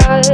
God.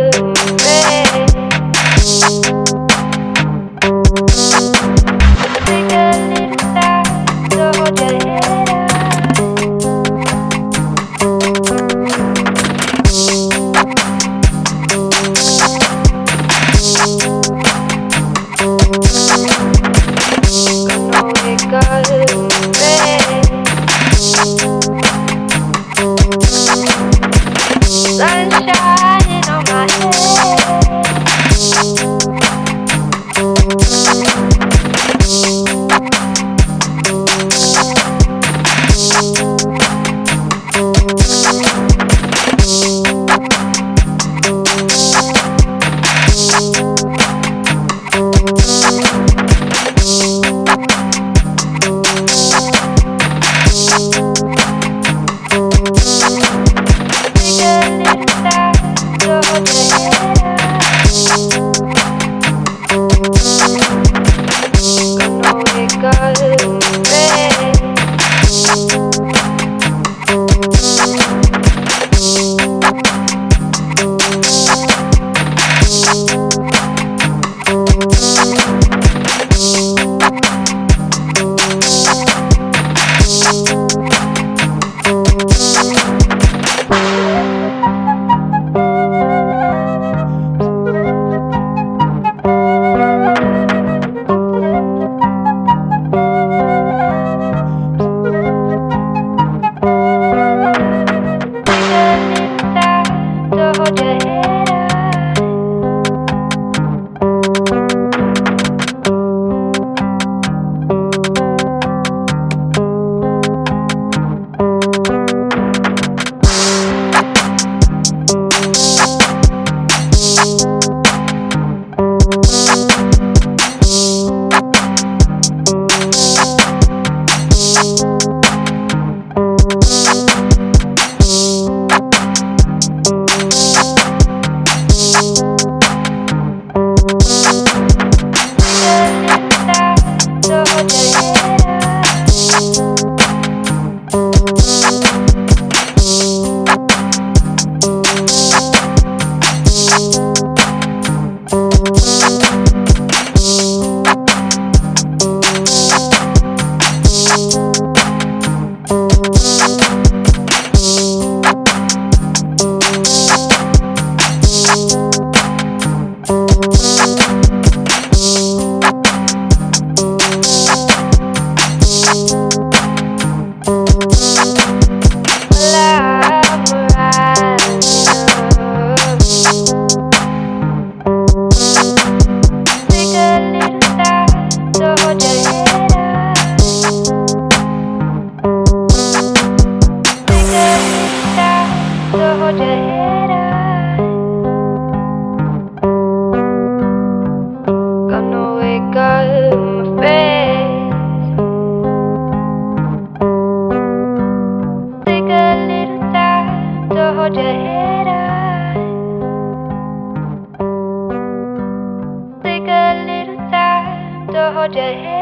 alive. Your head